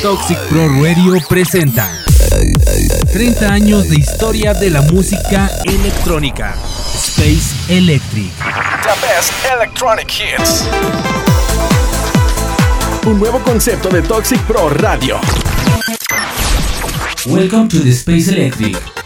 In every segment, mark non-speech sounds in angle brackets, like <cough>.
Toxic Pro Radio presenta 30 años de historia de la música electrónica. Space Electric. The best electronic hits. Un nuevo concepto de Toxic Pro Radio. Welcome to the Space Electric.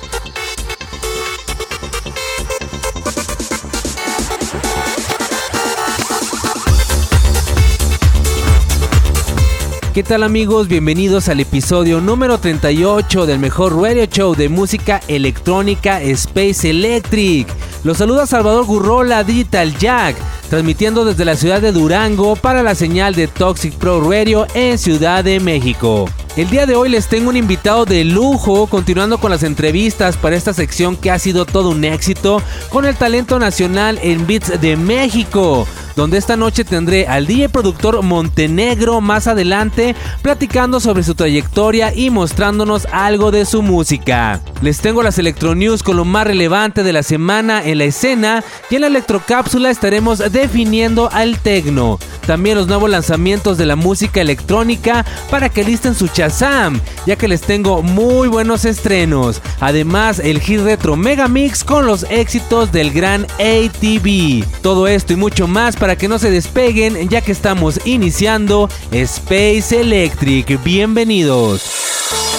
¿Qué tal amigos? Bienvenidos al episodio número 38 del mejor radio show de música electrónica Space Electric. Los saluda Salvador Gurrola Digital Jack, transmitiendo desde la ciudad de Durango para la señal de Toxic Pro Radio en Ciudad de México. El día de hoy les tengo un invitado de lujo, continuando con las entrevistas para esta sección que ha sido todo un éxito con el talento nacional en Beats de México donde esta noche tendré al DJ productor Montenegro más adelante platicando sobre su trayectoria y mostrándonos algo de su música. Les tengo las Electro News con lo más relevante de la semana en la escena y en la Electrocápsula estaremos definiendo al tecno. También los nuevos lanzamientos de la música electrónica para que listen su chazam, ya que les tengo muy buenos estrenos. Además, el hit retro Mega Mix con los éxitos del gran ATV. Todo esto y mucho más para que no se despeguen ya que estamos iniciando Space Electric. Bienvenidos.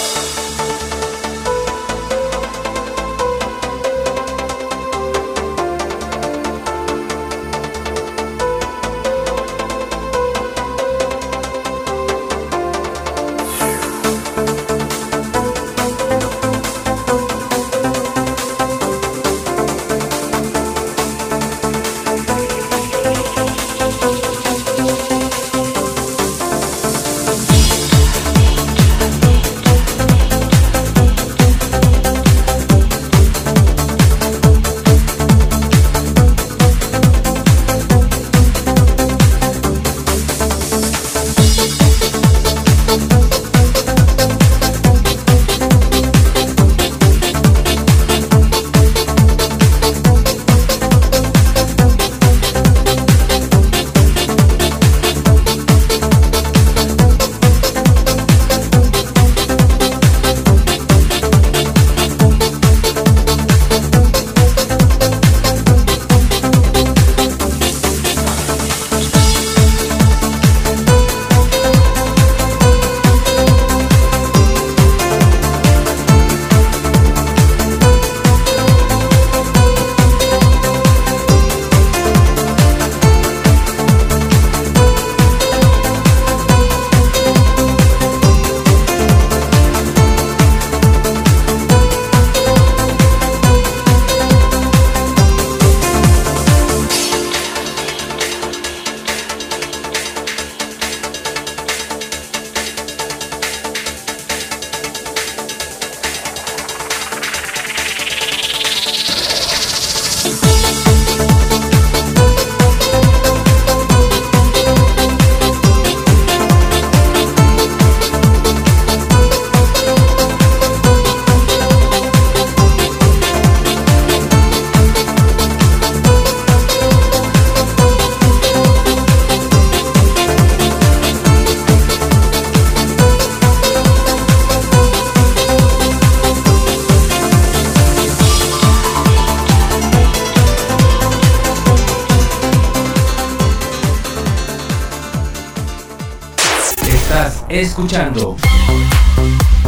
Escuchando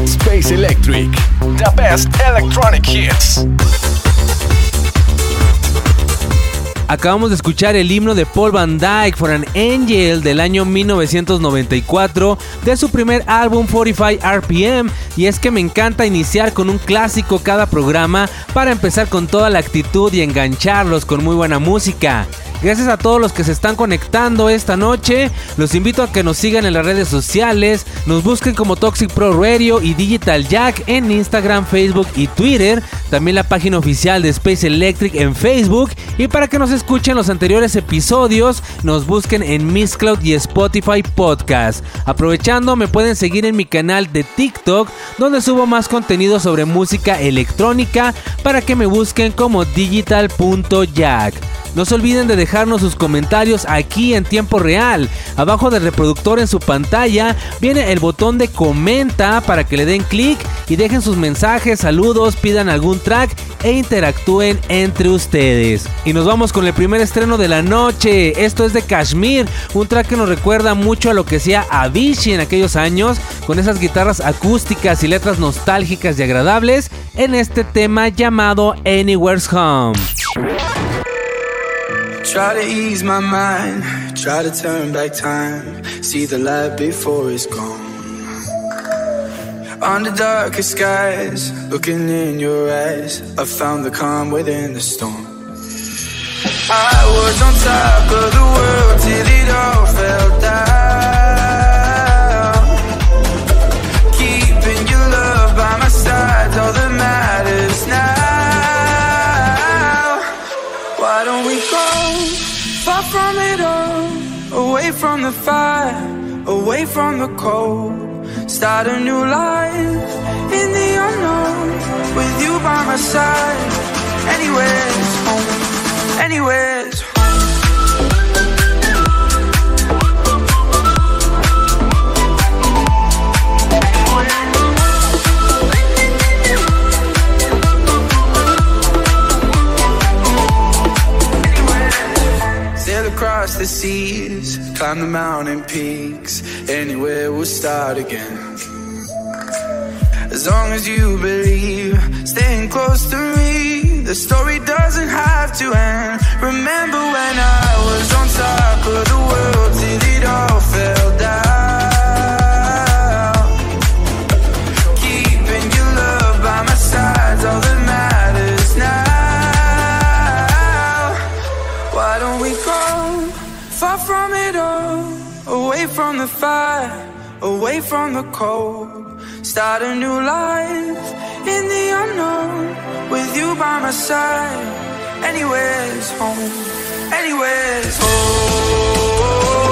Space Electric, the best electronic hits. Acabamos de escuchar el himno de Paul Van Dyke for an Angel del año 1994 de su primer álbum 45 RPM y es que me encanta iniciar con un clásico cada programa para empezar con toda la actitud y engancharlos con muy buena música. Gracias a todos los que se están conectando esta noche. Los invito a que nos sigan en las redes sociales. Nos busquen como Toxic Pro Radio y Digital Jack en Instagram, Facebook y Twitter. También la página oficial de Space Electric en Facebook. Y para que nos escuchen los anteriores episodios, nos busquen en Miss Cloud y Spotify Podcast. Aprovechando, me pueden seguir en mi canal de TikTok, donde subo más contenido sobre música electrónica para que me busquen como digital.jack. No se olviden de dejarnos sus comentarios aquí en tiempo real. Abajo del reproductor en su pantalla viene el botón de comenta para que le den clic y dejen sus mensajes, saludos, pidan algún track e interactúen entre ustedes. Y nos vamos con el primer estreno de la noche. Esto es de Kashmir, un track que nos recuerda mucho a lo que hacía Avicii en aquellos años, con esas guitarras acústicas y letras nostálgicas y agradables en este tema llamado Anywhere's Home. Try to ease my mind, try to turn back time, see the light before it's gone. Under darker skies, looking in your eyes, I found the calm within the storm. I was on top of the world till it all fell down. Keeping your love by my side, all that matters now. Why don't we go far from it all, away from the fire, away from the cold? Start a new life in the unknown with you by my side. Anywhere's home, anywhere's home. Sail across the seas, climb the mountain peaks. Anywhere we'll start again. As long as you believe, staying close to me, the story doesn't have to end. Remember when I was on top of the world till it all fell down. From the fire, away from the cold? Start a new life in the unknown with you by my side. Anywhere's home, anywhere's home.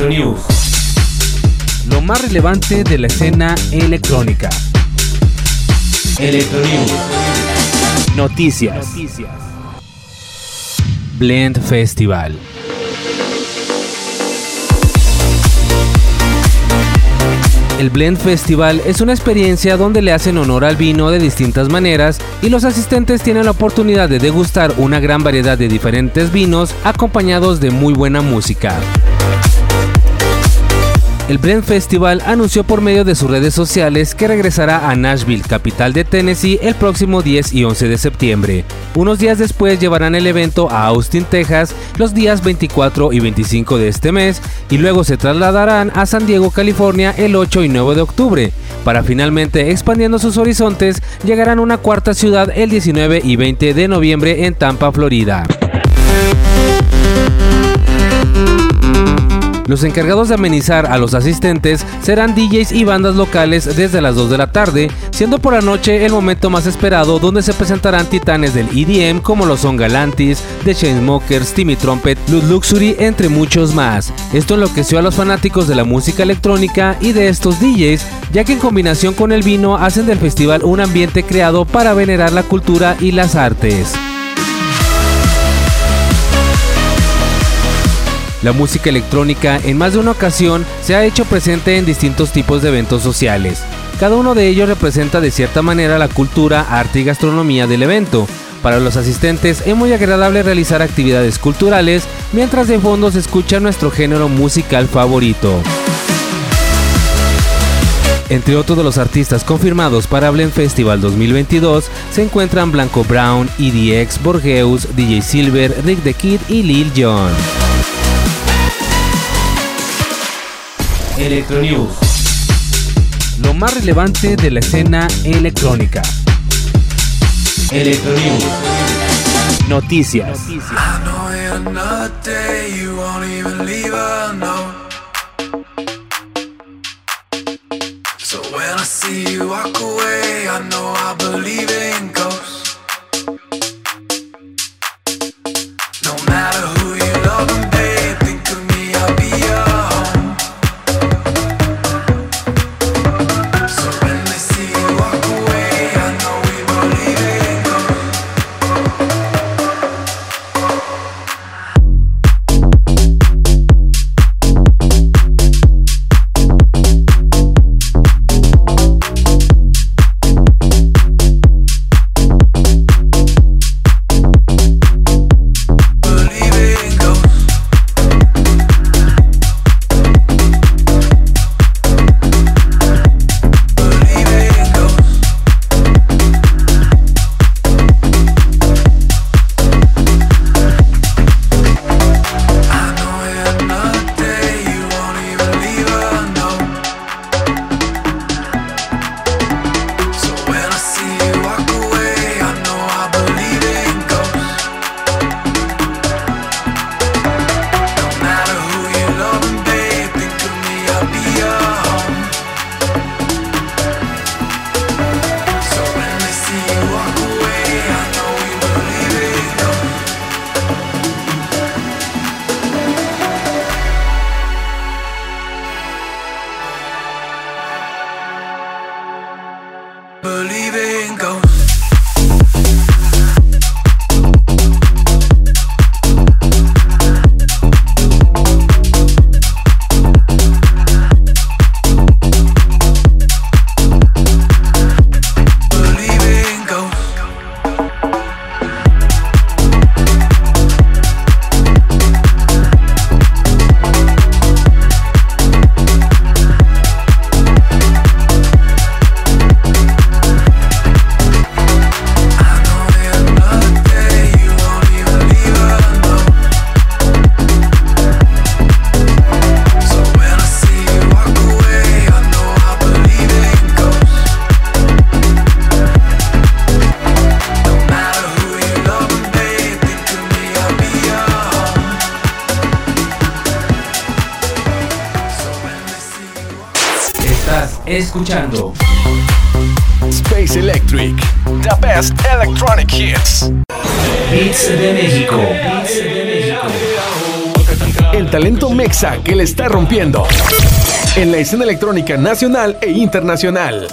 Electronews. Lo más relevante de la escena electrónica. Electronews. Noticias. Blend Festival. El Blend Festival es una experiencia donde le hacen honor al vino de distintas maneras y los asistentes tienen la oportunidad de degustar una gran variedad de diferentes vinos acompañados de muy buena música. El Blend Festival anunció por medio de sus redes sociales que regresará a Nashville, capital de Tennessee, el próximo 10 y 11 de septiembre. Unos días después llevarán el evento a Austin, Texas, los días 24 y 25 de este mes, y luego se trasladarán a San Diego, California, el 8 y 9 de octubre, para finalmente, expandiendo sus horizontes, llegarán a una cuarta ciudad el 19 y 20 de noviembre en Tampa, Florida. Los encargados de amenizar a los asistentes serán DJs y bandas locales desde las 2 de la tarde, siendo por la noche el momento más esperado donde se presentarán titanes del EDM como lo son Galantis, The Chainsmokers, Timmy Trumpet, Lud Luxury, entre muchos más. Esto enloqueció a los fanáticos de la música electrónica y de estos DJs, ya que en combinación con el vino hacen del festival un ambiente creado para venerar la cultura y las artes. La música electrónica en más de una ocasión se ha hecho presente en distintos tipos de eventos sociales. Cada uno de ellos representa de cierta manera la cultura, arte y gastronomía del evento. Para los asistentes es muy agradable realizar actividades culturales mientras de fondo se escucha nuestro género musical favorito. Entre otros de los artistas confirmados para Blend Festival 2022 se encuentran Blanco Brown, EDX, Borgeus, DJ Silver, Rick the Kid y Lil Jon. Electronews. Lo más relevante de la escena electrónica. Electronews. Noticias. see you walk away, I know I believe in ghosts. Que le está rompiendo. En la escena electrónica nacional e internacional.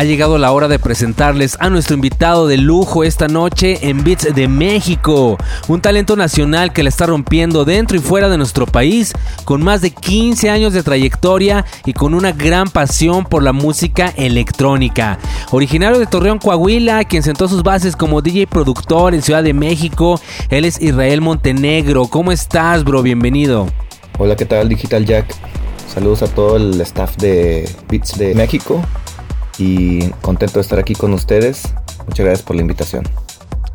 Ha llegado la hora de presentarles a nuestro invitado de lujo esta noche en Beats de México, un talento nacional que le está rompiendo dentro y fuera de nuestro país, con más de 15 años de trayectoria y con una gran pasión por la música electrónica. Originario de Torreón, Coahuila, quien sentó sus bases como DJ productor en Ciudad de México, él es Israel Montenegro. ¿Cómo estás, bro? Bienvenido. Hola, ¿qué tal, Digital Jack? Saludos a todo el staff de Beats de México y contento de estar aquí con ustedes. Muchas gracias por la invitación.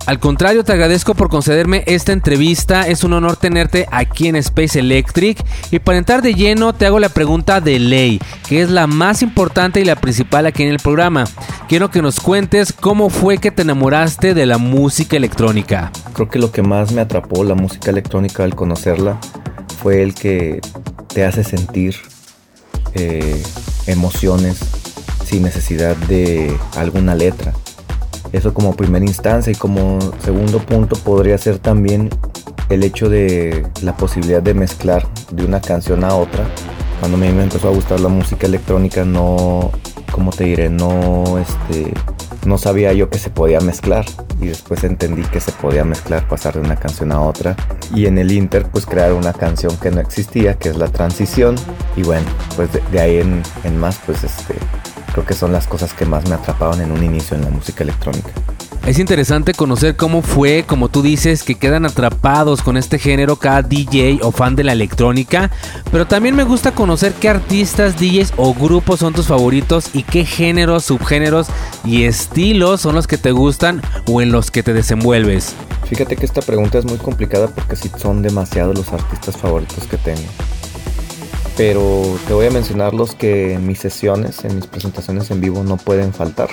Al contrario, te agradezco por concederme esta entrevista. Es un honor tenerte aquí en Space Electric. Y para entrar de lleno, te hago la pregunta de ley, que es la más importante y la principal aquí en el programa. Quiero que nos cuentes cómo fue que te enamoraste de la música electrónica. Creo que lo que más me atrapó la música electrónica al conocerla fue el que te hace sentir eh, emociones, sin necesidad de alguna letra. Eso como primera instancia y como segundo punto podría ser también el hecho de la posibilidad de mezclar de una canción a otra. Cuando a mí me empezó a gustar la música electrónica no, como te diré, no, este, no sabía yo que se podía mezclar y después entendí que se podía mezclar, pasar de una canción a otra y en el Inter pues crear una canción que no existía, que es la transición y bueno, pues de, ahí en, más pues este creo que son las cosas que más me atrapaban en un inicio en la música electrónica. Es interesante conocer cómo fue, como tú dices, que quedan atrapados con este género cada DJ o fan de la electrónica, pero también me gusta conocer qué artistas, DJs o grupos son tus favoritos y qué géneros, subgéneros y estilos son los que te gustan o en los que te desenvuelves. Fíjate que esta pregunta es muy complicada porque sí son demasiados los artistas favoritos que tengo. Pero te voy a mencionar los que en mis sesiones, en mis presentaciones en vivo no pueden faltar.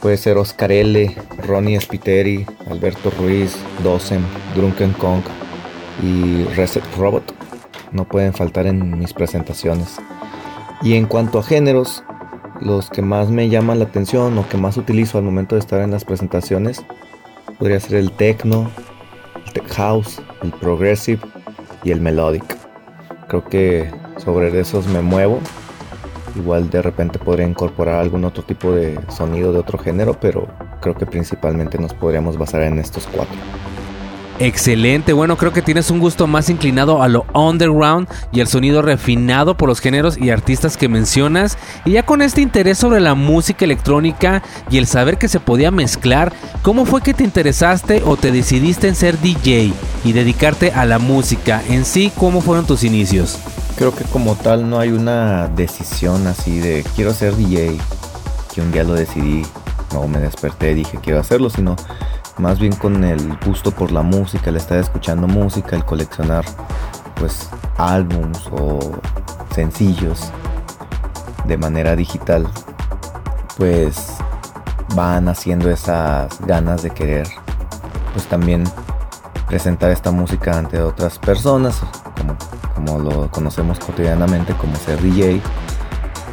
Puede ser Oscar L., Ronnie Spiteri, Alberto Ruiz, Dosem, Drunken Kong y Reset Robot. No pueden faltar en mis presentaciones. Y en cuanto a géneros, los que más me llaman la atención o que más utilizo al momento de estar en las presentaciones podría ser el techno, el tech house, el progressive y el melodic. Creo que sobre esos me muevo Igual de repente podría incorporar algún otro tipo de sonido de otro género, pero creo que principalmente nos podríamos basar en estos cuatro. Excelente, bueno creo que tienes un gusto más inclinado a lo underground y al sonido refinado por los géneros y artistas que mencionas y ya con este interés sobre la música electrónica y el saber que se podía mezclar, ¿cómo fue que te interesaste o te decidiste en ser DJ y dedicarte a la música? En sí, ¿cómo fueron tus inicios? Creo que como tal no hay una decisión así de quiero ser DJ, que un día lo decidí, no me desperté y dije quiero hacerlo, sino más bien con el gusto por la música, el estar escuchando música, el coleccionar pues álbums o sencillos de manera digital, pues van haciendo esas ganas de querer pues también presentar esta música ante otras personas, como como lo conocemos cotidianamente como ser DJ.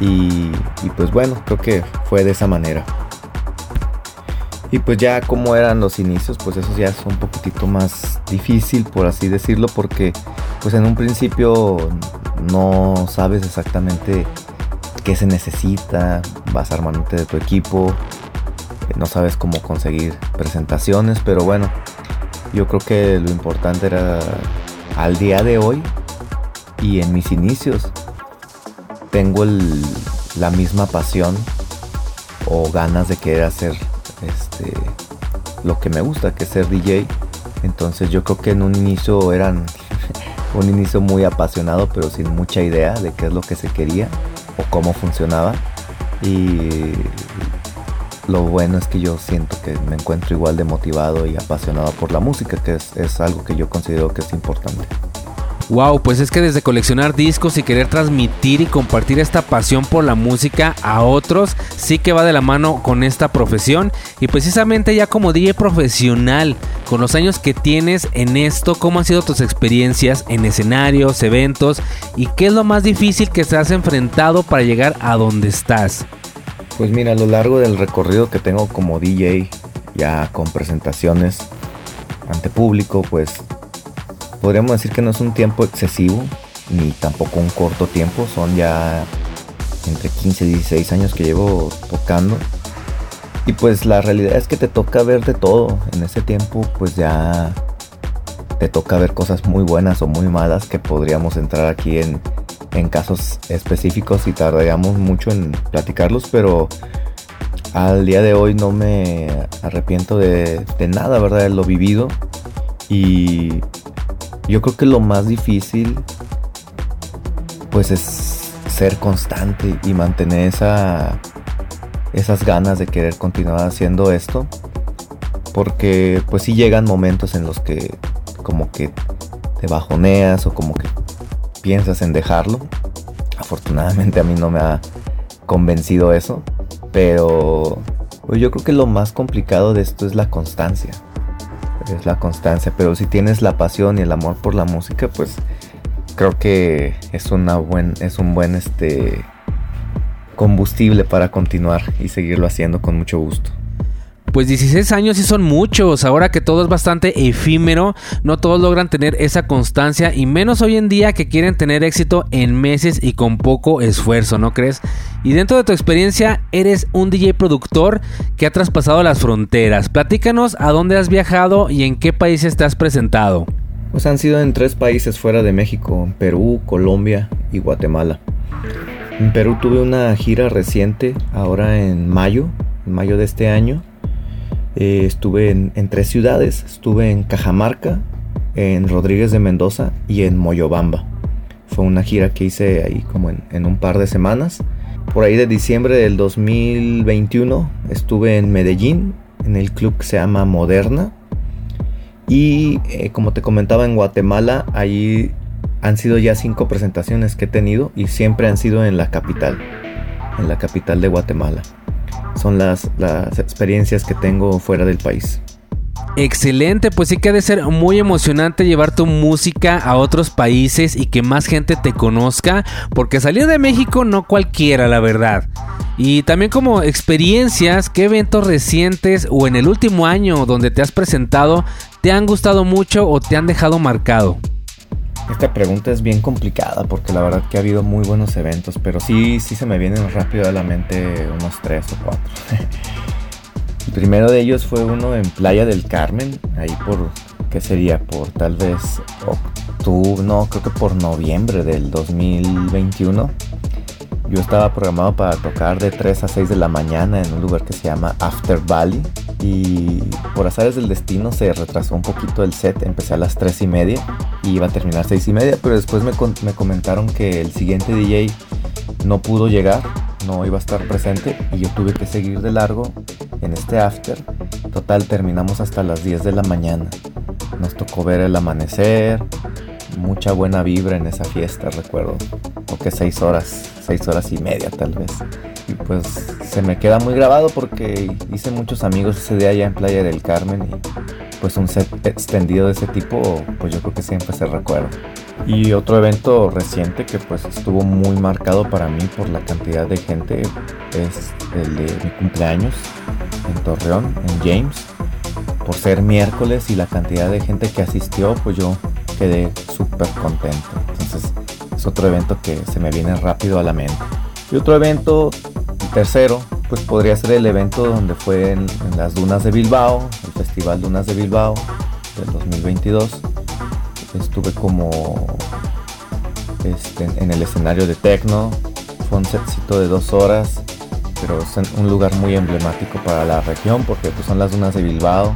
Y, pues bueno, creo que fue de esa manera. Y pues ya como eran los inicios, pues eso ya es un poquitito más difícil, por así decirlo, porque pues en un principio no sabes exactamente qué se necesita, vas armándote de tu equipo, no sabes cómo conseguir presentaciones, pero bueno, yo creo que lo importante era al día de hoy y en mis inicios tengo la misma pasión o ganas de querer hacer este, lo que me gusta, que es ser DJ. Entonces yo creo que en un inicio eran <laughs> un inicio muy apasionado, pero sin mucha idea de qué es lo que se quería o cómo funcionaba. Y lo bueno es que yo siento que me encuentro igual de motivado y apasionado por la música, que es algo que yo considero que es importante. Wow, pues es que desde coleccionar discos y querer transmitir y compartir esta pasión por la música a otros, sí que va de la mano con esta profesión. Y precisamente ya como DJ profesional, con los años que tienes en esto, ¿cómo han sido tus experiencias en escenarios, eventos? ¿Y qué es lo más difícil que te has enfrentado para llegar a donde estás? Pues mira, a lo largo del recorrido que tengo como DJ, ya con presentaciones ante público, pues podríamos decir que no es un tiempo excesivo, ni tampoco un corto tiempo, son ya entre 15 y 16 años que llevo tocando. Y pues la realidad es que te toca ver de todo. En ese tiempo pues ya te toca ver cosas muy buenas o muy malas que podríamos entrar aquí en, en casos específicos y tardaríamos mucho en platicarlos, pero al día de hoy no me arrepiento de, de nada, ¿verdad? De lo vivido. Y yo creo que lo más difícil pues es ser constante y mantener esa, esas ganas de querer continuar haciendo esto. Porque pues sí llegan momentos en los que como que te bajoneas o como que piensas en dejarlo. Afortunadamente a mí no me ha convencido eso. Pero pues yo creo que lo más complicado de esto es la constancia es la constancia. Pero si tienes la pasión y el amor por la música, pues creo que es una buen, es un buen este combustible para continuar y seguirlo haciendo con mucho gusto. Pues 16 años sí son muchos, ahora que todo es bastante efímero, no todos logran tener esa constancia y menos hoy en día que quieren tener éxito en meses y con poco esfuerzo, ¿no crees? Y dentro de tu experiencia eres un DJ productor que ha traspasado las fronteras. Platícanos a dónde has viajado y en qué países te has presentado. Pues han sido en tres países fuera de México, Perú, Colombia y Guatemala. En Perú tuve una gira reciente, ahora en mayo, en mayo de este año. Eh, estuve en, tres ciudades, estuve en Cajamarca, en Rodríguez de Mendoza y en Moyobamba. Fue una gira que hice ahí como en, un par de semanas. Por ahí de diciembre del 2021 estuve en Medellín, en el club que se llama Moderna. Y eh, como te comentaba en Guatemala, ahí han sido ya cinco presentaciones que he tenido y siempre han sido en la capital, en la capital de Guatemala. Son las, las experiencias que tengo fuera del país. Excelente, pues sí que ha de ser muy emocionante llevar tu música a otros países y que más gente te conozca, porque salir de México no cualquiera, la verdad. Y también como experiencias, ¿qué eventos recientes o en el último año donde te has presentado te han gustado mucho o te han dejado marcado? Esta pregunta es bien complicada porque la verdad que ha habido muy buenos eventos, pero sí, sí se me vienen rápido a la mente unos tres o cuatro. El <laughs> primero de ellos fue uno en Playa del Carmen, ahí por, ¿qué sería? Por tal vez octubre, no, creo que por noviembre del 2021. Yo estaba programado para tocar de 3 a 6 de la mañana en un lugar que se llama After Valley y por azares del destino se retrasó un poquito el set, empecé a las 3 y media y iba a terminar 6 y media, pero después me, me comentaron que el siguiente DJ no pudo llegar, no iba a estar presente y yo tuve que seguir de largo en este after. Total, terminamos hasta las 10 de la mañana. Nos tocó ver el amanecer, mucha buena vibra en esa fiesta, recuerdo. O que 6 horas, 6 horas y media tal vez. Y pues se me queda muy grabado porque hice muchos amigos ese día allá en Playa del Carmen y pues un set extendido de ese tipo, pues yo creo que siempre se recuerda. Y otro evento reciente que pues estuvo muy marcado para mí por la cantidad de gente es el de mi cumpleaños en Torreón, en James. Por ser miércoles y la cantidad de gente que asistió, pues yo quedé súper contento. Entonces es otro evento que se me viene rápido a la mente. Y otro evento, tercero, pues podría ser el evento donde fue en, las dunas de Bilbao, el Festival Dunas de Bilbao del 2022. Estuve como este, en el escenario de Tecno, fue un setcito de dos horas, pero es un lugar muy emblemático para la región porque pues, son las dunas de Bilbao.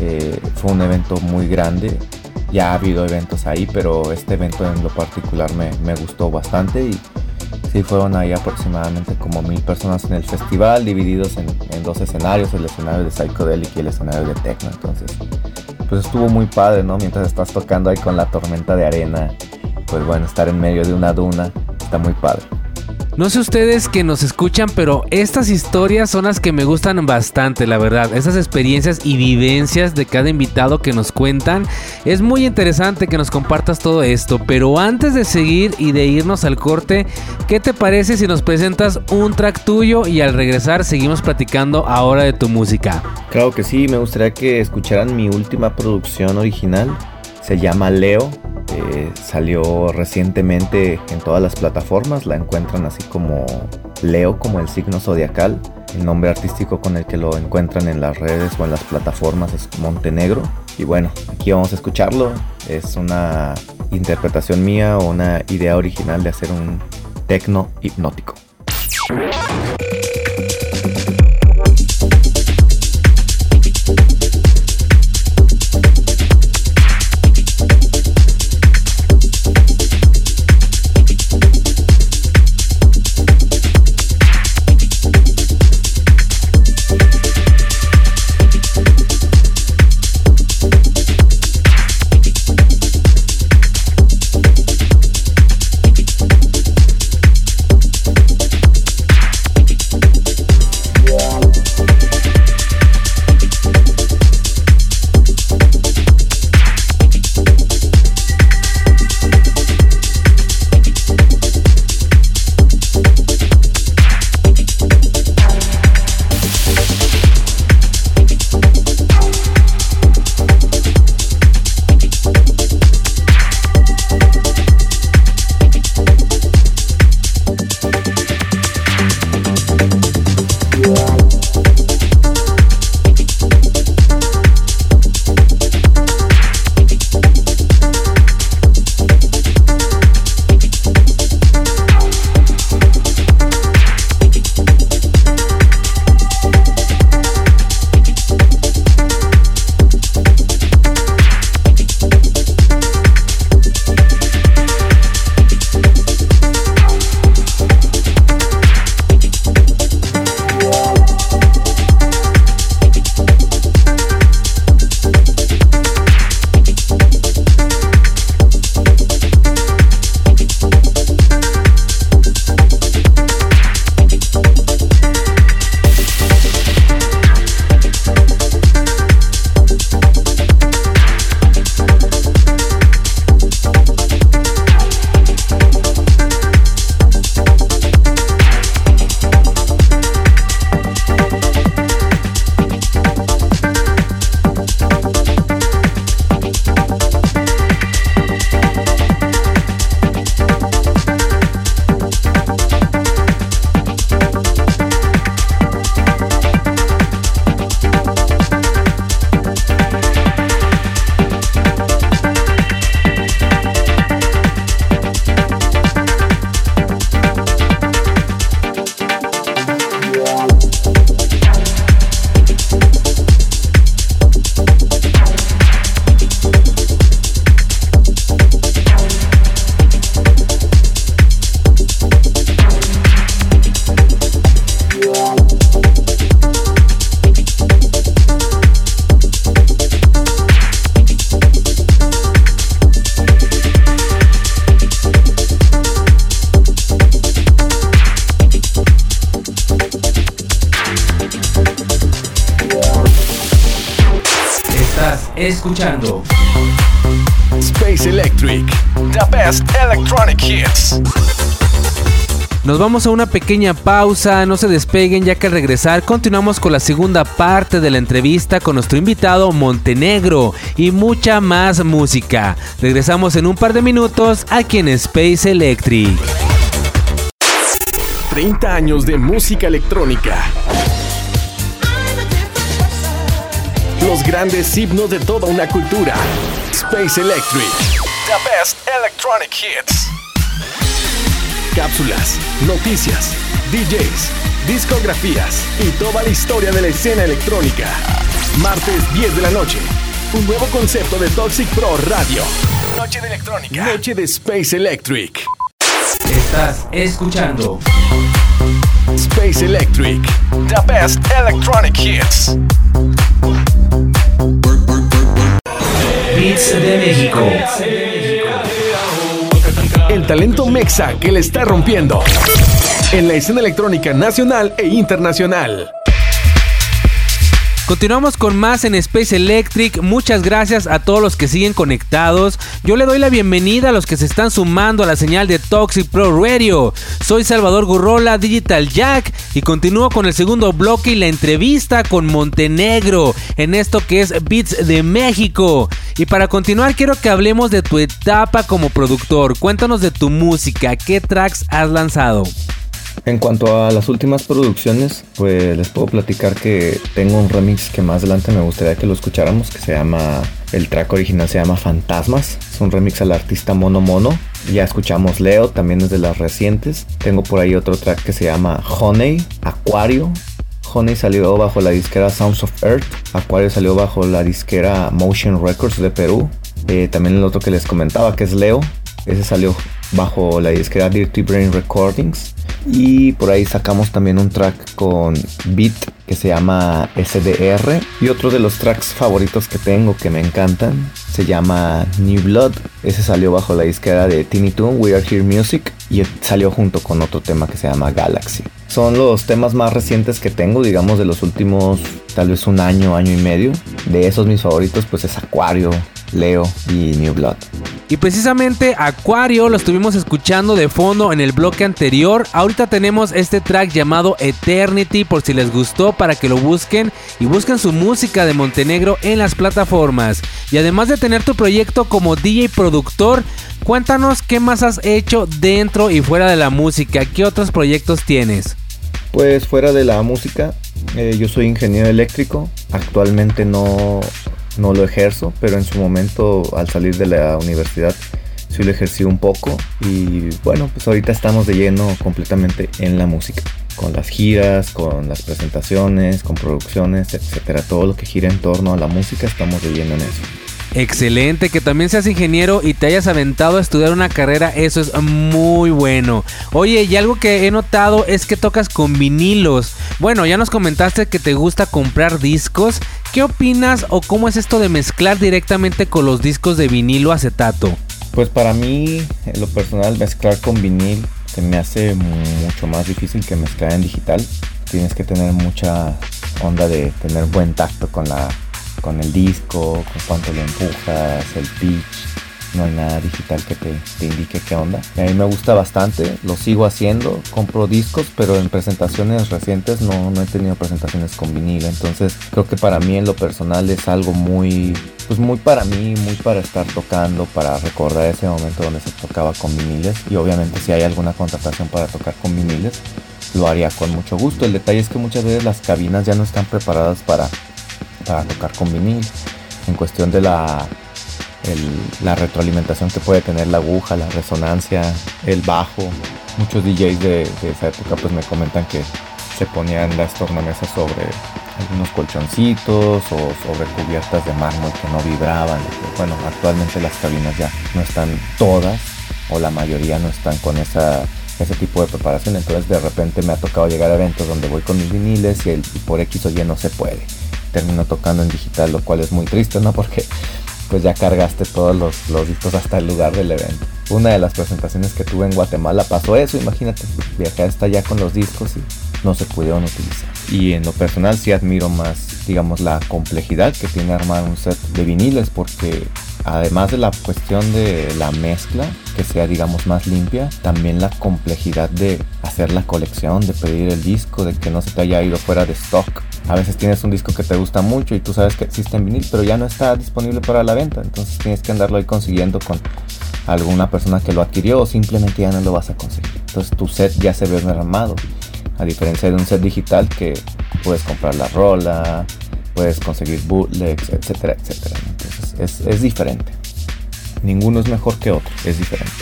Eh, fue un evento muy grande, ya ha habido eventos ahí, pero este evento en lo particular me, me gustó bastante y Sí, fueron ahí aproximadamente como mil personas en el festival, divididos en, dos escenarios, el escenario de Psychedelic y el escenario de Techno. Entonces, pues estuvo muy padre, ¿no? Mientras estás tocando ahí con la tormenta de arena, pues bueno, estar en medio de una duna está muy padre. No sé ustedes que nos escuchan, pero estas historias son las que me gustan bastante, la verdad. Estas experiencias y vivencias de cada invitado que nos cuentan. Es muy interesante que nos compartas todo esto. Pero antes de seguir y de irnos al corte, ¿qué te parece si nos presentas un track tuyo y al regresar seguimos platicando ahora de tu música? Claro que sí, me gustaría que escucharan mi última producción original. Se llama Leo eh, salió recientemente en todas las plataformas, la encuentran así como Leo, como el signo zodiacal. El nombre artístico con el que lo encuentran en las redes o en las plataformas es Montenegro. Y bueno, aquí vamos a escucharlo. Es una interpretación mía o una idea original de hacer un tecno hipnótico. Vamos a una pequeña pausa, no se despeguen ya que al regresar continuamos con la segunda parte de la entrevista con nuestro invitado Montenegro y mucha más música. Regresamos en un par de minutos aquí en Space Electric. 30 años de música electrónica. Los grandes himnos de toda una cultura. Space Electric. The best electronic hits. Cápsulas, noticias, DJs, discografías y toda la historia de la escena electrónica. Martes 10 de la noche. Un nuevo concepto de Toxic Pro Radio. Noche de electrónica. Noche de Space Electric. Estás escuchando Space Electric. The best electronic hits. Beats de México. El talento mexa que le está rompiendo. En la escena electrónica nacional e internacional. Continuamos con más en Space Electric. Muchas gracias a todos los que siguen conectados. Yo le doy la bienvenida a los que se están sumando a la señal de Toxic Pro Radio. Soy Salvador Gurrola, Digital Jack, y continúo con el segundo bloque y la entrevista con Montenegro en esto que es Beats de México. Y para continuar, quiero que hablemos de tu etapa como productor. Cuéntanos de tu música, qué tracks has lanzado. En cuanto a las últimas producciones, pues les puedo platicar que tengo un remix que más adelante me gustaría que lo escucháramos, que se llama, el track original se llama Fantasmas, es un remix al artista Mono Mono. Ya escuchamos Leo, también es de las recientes. Tengo por ahí otro track que se llama Honey, Acuario. Honey salió bajo la disquera Sounds of Earth, Acuario salió bajo la disquera Motion Records de Perú. Eh, también el otro que les comentaba que es Leo, ese salió bajo la disquera Dirty Brain Recordings. Y por ahí sacamos también un track con Beat que se llama SDR. Y otro de los tracks favoritos que tengo que me encantan se llama New Blood. Ese salió bajo la disquera de Tiny Toon, We Are Here Music. Y salió junto con otro tema que se llama Galaxy. Son los temas más recientes que tengo, digamos de los últimos tal vez un año, año y medio. De esos mis favoritos pues es Acuario, Leo y New Blood. Y precisamente Acuario lo estuvimos escuchando de fondo en el bloque anterior. Ahorita tenemos este track llamado Eternity por si les gustó para que lo busquen y busquen su música de Montenegro en las plataformas. Y además de tener tu proyecto como DJ productor, cuéntanos qué más has hecho dentro y fuera de la música. ¿Qué otros proyectos tienes? Pues fuera de la música, eh, yo soy ingeniero eléctrico. Actualmente no, no lo ejerzo, pero en su momento al salir de la universidad sí lo ejercí un poco y bueno, pues ahorita estamos de lleno completamente en la música, con las giras, con las presentaciones, con producciones, etcétera, todo lo que gira en torno a la música estamos de lleno en eso. Excelente, que también seas ingeniero y te hayas aventado a estudiar una carrera, eso es muy bueno. Oye, y algo que he notado es que tocas con vinilos. Bueno, ya nos comentaste que te gusta comprar discos. ¿Qué opinas o cómo es esto de mezclar directamente con los discos de vinilo acetato? Pues para mí, en lo personal, mezclar con vinil se me hace mucho más difícil que mezclar en digital. Tienes que tener mucha onda de tener buen tacto con la con el disco, con cuánto lo empujas, el pitch. No hay nada digital que te, indique qué onda. A mí me gusta bastante, lo sigo haciendo. Compro discos, pero en presentaciones recientes no, no he tenido presentaciones con vinilo. Entonces creo que para mí en lo personal es algo muy, pues muy para mí, muy para estar tocando, para recordar ese momento donde se tocaba con viniles. Y obviamente si hay alguna contratación para tocar con viniles, lo haría con mucho gusto. El detalle es que muchas veces las cabinas ya no están preparadas para para tocar con vinil. En cuestión de la, la retroalimentación que puede tener la aguja, la resonancia, el bajo. Muchos DJs de, esa época pues me comentan que se ponían las tornamesas sobre algunos colchoncitos o sobre cubiertas de mármol que no vibraban. Bueno, actualmente las cabinas ya no están todas o la mayoría no están con esa, ese tipo de preparación. Entonces de repente me ha tocado llegar a eventos donde voy con mis viniles y, el, por X o Y no se puede termino tocando en digital, lo cual es muy triste, ¿no? Porque pues ya cargaste todos los, los, discos hasta el lugar del evento. Una de las presentaciones que tuve en Guatemala pasó eso, imagínate, viajé hasta allá con los discos y no se pudieron utilizar. Y en lo personal sí admiro más, digamos, la complejidad que tiene armar un set de viniles porque además de la cuestión de la mezcla, que sea digamos más limpia, también la complejidad de hacer la colección, de pedir el disco, de que no se te haya ido fuera de stock. A veces tienes un disco que te gusta mucho y tú sabes que existe en vinil, pero ya no está disponible para la venta, entonces tienes que andarlo ahí consiguiendo con alguna persona que lo adquirió o simplemente ya no lo vas a conseguir. Entonces tu set ya se ve armado, a diferencia de un set digital que puedes comprar la rola, puedes conseguir bootlegs, etcétera, etcétera. Entonces es, diferente. Ninguno es mejor que otro, es diferente.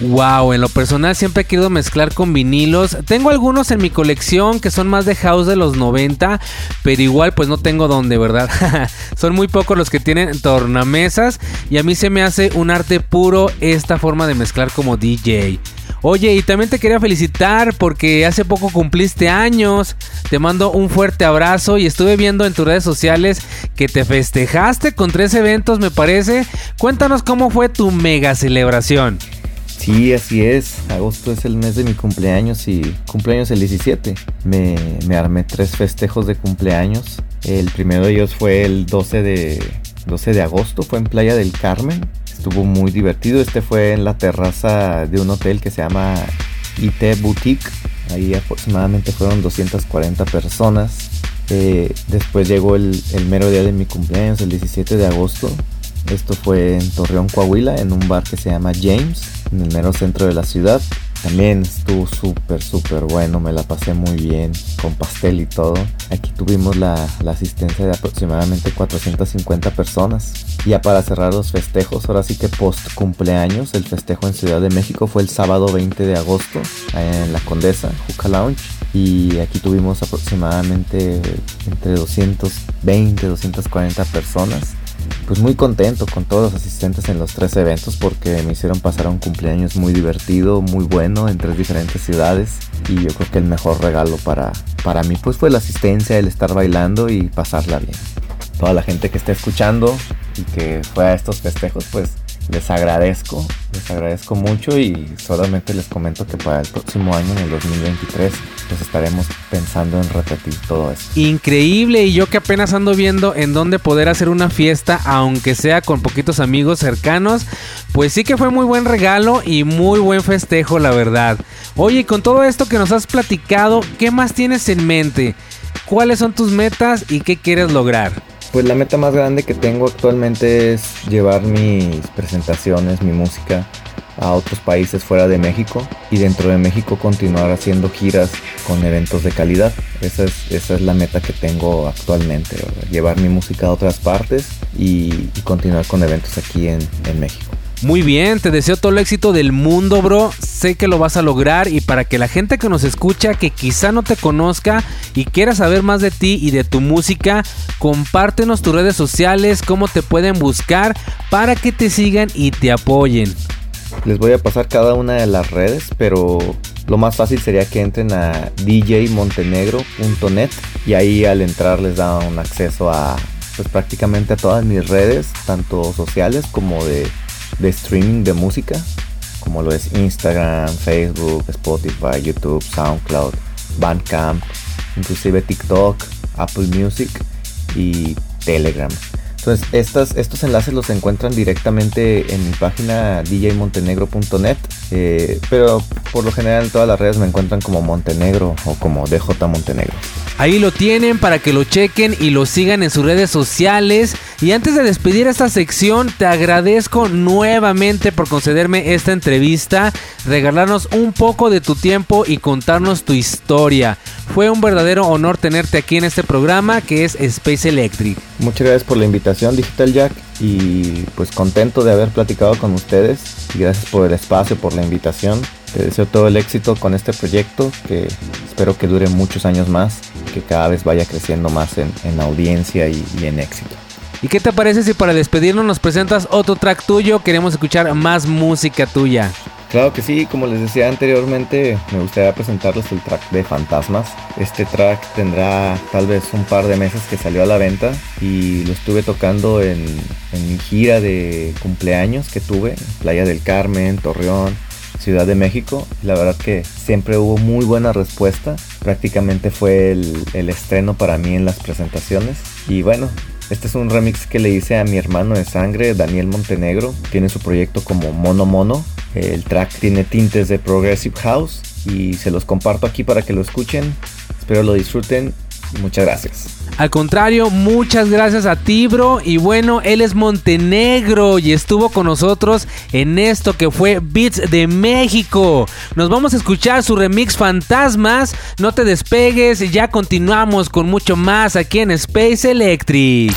Wow, en lo personal siempre he querido mezclar con vinilos. Tengo algunos en mi colección que son más de house de los 90, pero igual pues no tengo donde, ¿verdad? <laughs> son muy pocos los que tienen tornamesas y a mí se me hace un arte puro esta forma de mezclar como DJ. Oye, y también te quería felicitar porque hace poco cumpliste años. Te mando un fuerte abrazo y estuve viendo en tus redes sociales que te festejaste con tres eventos, me parece. Cuéntanos cómo fue tu mega celebración. Sí, así es. Agosto es el mes de mi cumpleaños y cumpleaños el 17. Me, armé tres festejos de cumpleaños. El primero de ellos fue el 12 de, 12 de agosto, fue en Playa del Carmen estuvo muy divertido. Este fue en la terraza de un hotel que se llama IT Boutique. Ahí aproximadamente fueron 240 personas. Eh, después llegó el, el, mero día de mi cumpleaños, el 17 de agosto. Esto fue en Torreón, Coahuila, en un bar que se llama James, en el mero centro de la ciudad. También estuvo súper, súper bueno, me la pasé muy bien, con pastel y todo. Aquí tuvimos la, asistencia de aproximadamente 450 personas. Ya para cerrar los festejos, ahora sí que post cumpleaños, el festejo en Ciudad de México fue el sábado 20 de agosto en la Condesa, Juca Lounge. Y aquí tuvimos aproximadamente entre 220, 240 personas pues muy contento con todos los asistentes en los tres eventos porque me hicieron pasar un cumpleaños muy divertido, muy bueno en tres diferentes ciudades y yo creo que el mejor regalo para, para mí pues fue la asistencia, el estar bailando y pasarla bien. Toda la gente que esté escuchando y que fue a estos festejos pues les agradezco, les agradezco mucho y solamente les comento que para el próximo año, en el 2023, pues estaremos pensando en repetir todo esto. Increíble y yo que apenas ando viendo en dónde poder hacer una fiesta, aunque sea con poquitos amigos cercanos, pues sí que fue muy buen regalo y muy buen festejo, la verdad. Oye, con todo esto que nos has platicado, ¿qué más tienes en mente? ¿Cuáles son tus metas y qué quieres lograr? Pues la meta más grande que tengo actualmente es llevar mis presentaciones, mi música a otros países fuera de México y dentro de México continuar haciendo giras con eventos de calidad. Esa es, esa es la meta que tengo actualmente, llevar mi música a otras partes y, continuar con eventos aquí en México. Muy bien, te deseo todo el éxito del mundo, bro. Sé que lo vas a lograr y para que la gente que nos escucha, que quizá no te conozca y quiera saber más de ti y de tu música, compártenos tus redes sociales, cómo te pueden buscar para que te sigan y te apoyen. Les voy a pasar cada una de las redes, pero lo más fácil sería que entren a djmontenegro.net y ahí al entrar les da un acceso a pues prácticamente a todas mis redes, tanto sociales como de de streaming de música, como lo es Instagram, Facebook, Spotify, YouTube, SoundCloud, Bandcamp, inclusive TikTok, Apple Music y Telegram. Entonces, estas, estos enlaces los encuentran directamente en mi página djmontenegro.net, eh, pero por lo general en todas las redes me encuentran como Montenegro o como DJ Montenegro. Ahí lo tienen para que lo chequen y lo sigan en sus redes sociales. Y antes de despedir esta sección, te agradezco nuevamente por concederme esta entrevista, regalarnos un poco de tu tiempo y contarnos tu historia. Fue un verdadero honor tenerte aquí en este programa que es Space Electric. Muchas gracias por la invitación, Digital Jack, y pues contento de haber platicado con ustedes. Y gracias por el espacio, por la invitación. Te deseo todo el éxito con este proyecto que espero que dure muchos años más, que cada vez vaya creciendo más en, audiencia y, y en éxito. ¿Y qué te parece si para despedirnos nos presentas otro track tuyo? Queremos escuchar más música tuya. Claro que sí, como les decía anteriormente, me gustaría presentarles el track de Fantasmas. Este track tendrá tal vez un par de meses que salió a la venta y lo estuve tocando en, mi gira de cumpleaños que tuve, Playa del Carmen, Torreón, Ciudad de México. La verdad que siempre hubo muy buena respuesta. Prácticamente fue el, el estreno para mí en las presentaciones. Y bueno, este es un remix que le hice a mi hermano de sangre, Daniel Montenegro. Tiene su proyecto como Mono Mono. El track tiene tintes de Progressive House y se los comparto aquí para que lo escuchen. Espero lo disfruten muchas gracias. Al contrario, muchas gracias a ti, bro. Y bueno, él es Montenegro y estuvo con nosotros en esto que fue Beats de México. Nos vamos a escuchar su remix Fantasmas. No te despegues, ya continuamos con mucho más aquí en Space Electric.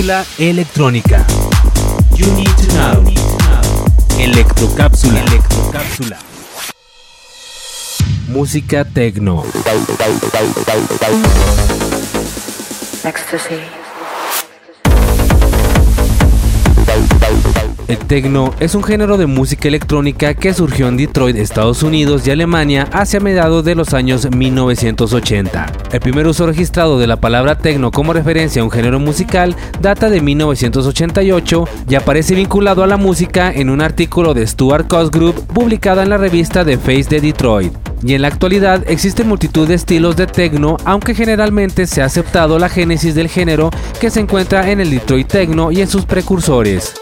Cápsula electrónica. You need to know. Electrocápsula. Electrocápsula. Música tecno. Ecstasy. El techno es un género de música electrónica que surgió en Detroit, Estados Unidos y Alemania hacia mediados de los años 1980. El primer uso registrado de la palabra techno como referencia a un género musical data de 1988 y aparece vinculado a la música en un artículo de Stuart Cosgrove publicada en la revista The Face de Detroit. Y en la actualidad existen multitud de estilos de techno, aunque generalmente se ha aceptado la génesis del género que se encuentra en el Detroit techno y en sus precursores.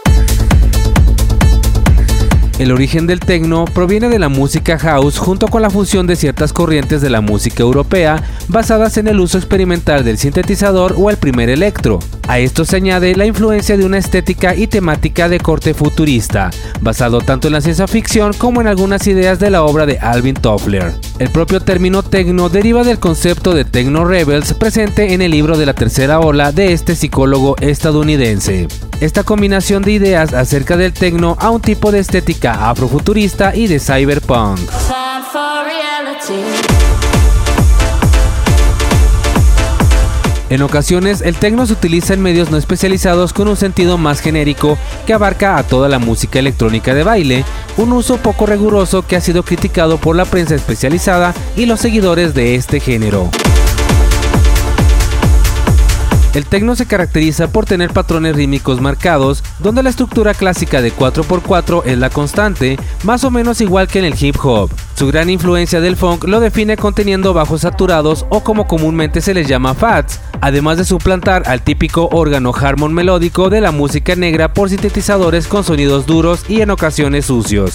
El origen del techno proviene de la música house junto con la fusión de ciertas corrientes de la música europea basadas en el uso experimental del sintetizador o el primer electro. A esto se añade la influencia de una estética y temática de corte futurista, basado tanto en la ciencia ficción como en algunas ideas de la obra de Alvin Toffler. El propio término techno deriva del concepto de techno rebels presente en el libro de la tercera ola de este psicólogo estadounidense. Esta combinación de ideas acerca del techno a un tipo de estética afrofuturista y de cyberpunk. En ocasiones, el techno se utiliza en medios no especializados con un sentido más genérico que abarca a toda la música electrónica de baile, un uso poco riguroso que ha sido criticado por la prensa especializada y los seguidores de este género. El techno se caracteriza por tener patrones rítmicos marcados, donde la estructura clásica de 4x4 es la constante, más o menos igual que en el hip hop. Su gran influencia del funk lo define conteniendo bajos saturados o como comúnmente se les llama fats, además de suplantar al típico órgano harmon melódico de la música negra por sintetizadores con sonidos duros y en ocasiones sucios.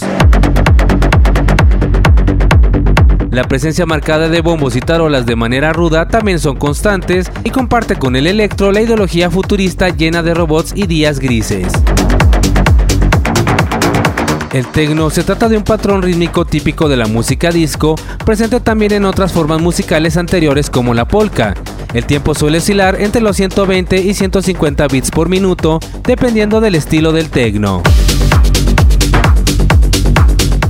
La presencia marcada de bombos y tarolas de manera ruda también son constantes y comparte con el electro la ideología futurista llena de robots y días grises. El techno se trata de un patrón rítmico típico de la música disco, presente también en otras formas musicales anteriores como la polka. El tiempo suele oscilar entre los 120 y 150 bits por minuto, dependiendo del estilo del techno.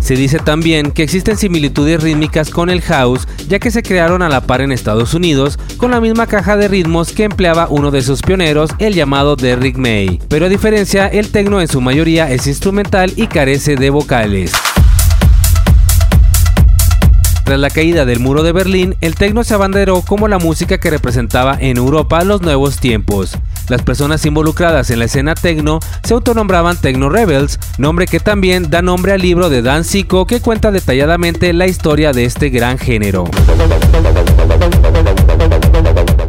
Se dice también que existen similitudes rítmicas con el house, ya que se crearon a la par en Estados Unidos con la misma caja de ritmos que empleaba uno de sus pioneros, el llamado Derrick May. Pero a diferencia, el techno en su mayoría es instrumental y carece de vocales. Tras la caída del muro de Berlín, el techno se abanderó como la música que representaba en Europa los nuevos tiempos. Las personas involucradas en la escena techno se autonombraban Techno Rebels, nombre que también da nombre al libro de Dan Zico que cuenta detalladamente la historia de este gran género.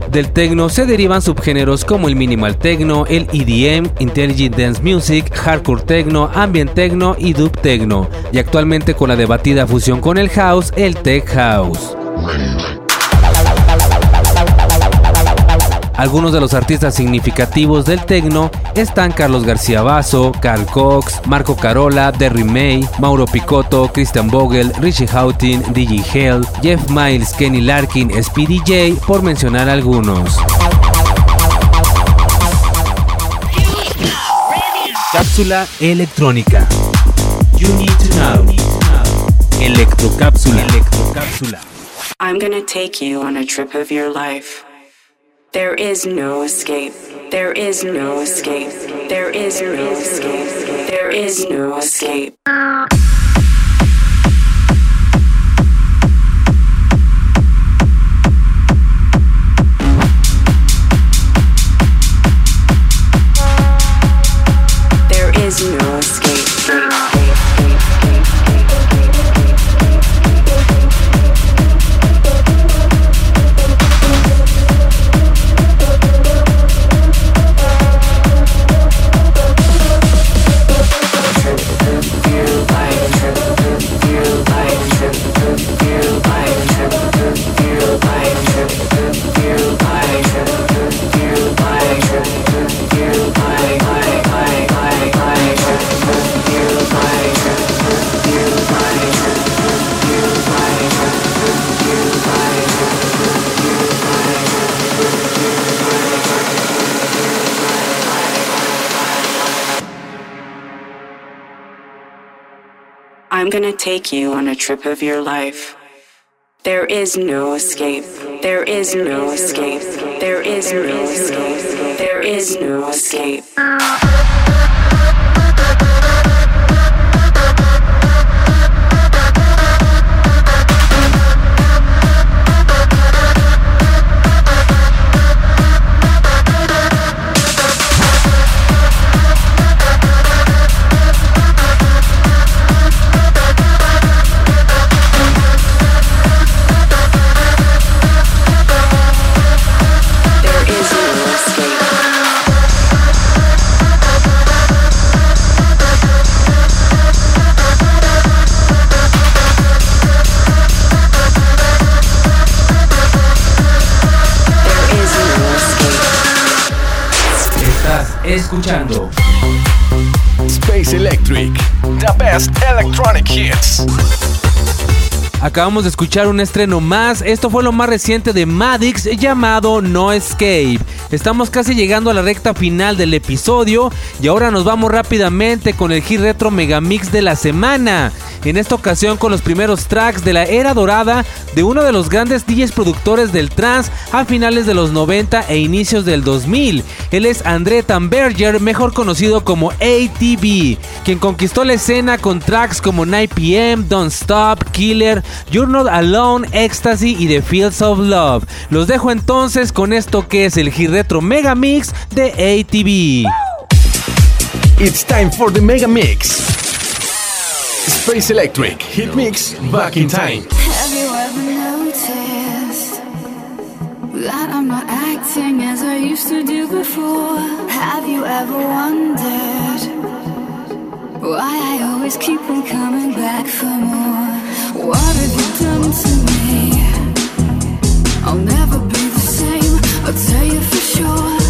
Del techno se derivan subgéneros como el minimal techno, el EDM, Intelligent Dance Music, Hardcore techno, Ambient techno y Dub techno, y actualmente con la debatida fusión con el house, el tech house. Algunos de los artistas significativos del techno están Carlos García Basso, Carl Cox, Marco Carola, Derry May, Mauro Picotto, Christian Vogel, Richie Houghton, DJ Hell, Jeff Miles, Kenny Larkin, Speedy J, por mencionar algunos. Cápsula electrónica. You need to know. Electrocápsula. Electrocápsula. I'm gonna take you on a trip of your life. There is no escape. There is no escape. There is no escape. There is no escape. Gonna take you on a trip of your life. There is no escape. There is no escape. There is no escape. There is no escape. There is no escape. Hits. Acabamos de escuchar un estreno más. Esto fue lo más reciente de Madix llamado No Escape. Estamos casi llegando a la recta final del episodio y ahora nos vamos rápidamente con el hit retro megamix de la semana. En esta ocasión con los primeros tracks de la era dorada de uno de los grandes DJs productores del trance a finales de los 90 e inicios del 2000. Él es André Tamberger, mejor conocido como ATB, quien conquistó la escena con tracks como 9pm, Don't Stop, Killer, You're Not Alone, Ecstasy y The Fields of Love. Los dejo entonces con esto que es el hit retro mega mix de ATV. It's time for the Mega Mix. Space Electric Hit Mix Back in Time. Have you ever noticed that I'm not acting as I used to do before? Have you ever wondered why I always keep on coming back for more? What have you done to me? I'll never be the same, I'll tell you for sure.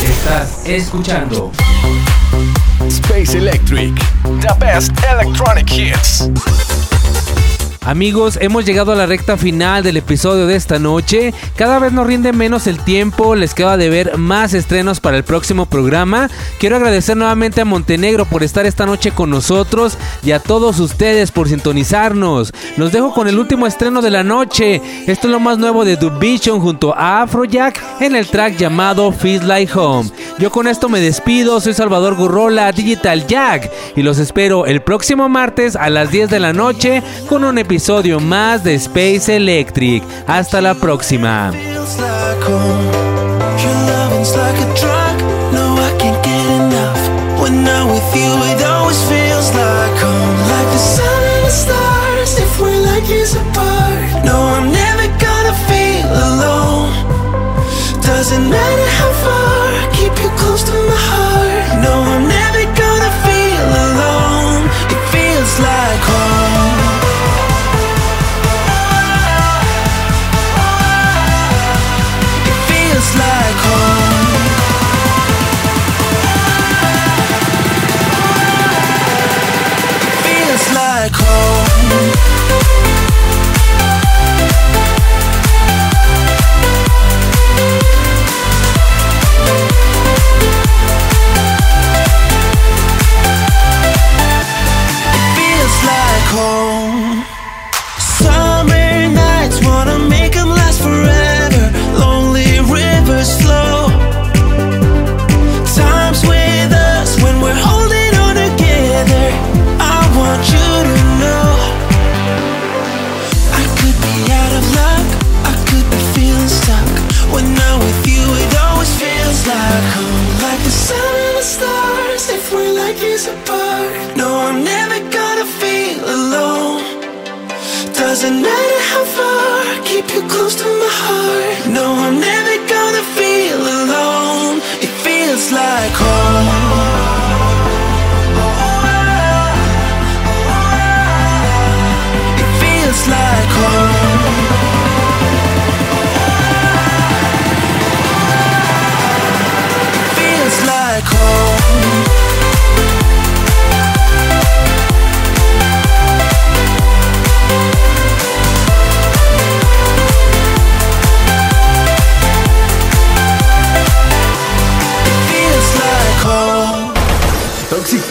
Estás escuchando Space Electric. The best electronic hits. Amigos, hemos llegado a la recta final del episodio de esta noche. Cada vez nos rinde menos el tiempo, les queda de ver más estrenos para el próximo programa. Quiero agradecer nuevamente a Montenegro por estar esta noche con nosotros y a todos ustedes por sintonizarnos. Los dejo con el último estreno de la noche. Esto es lo más nuevo de Vision junto a Afrojack en el track llamado Feels Like Home. Yo con esto me despido, soy Salvador Gurrola, Digital Jack, y los espero el próximo martes a las 10 de la noche con un episodio episodio más de Space Electric. Hasta la próxima. Doesn't matter how far, like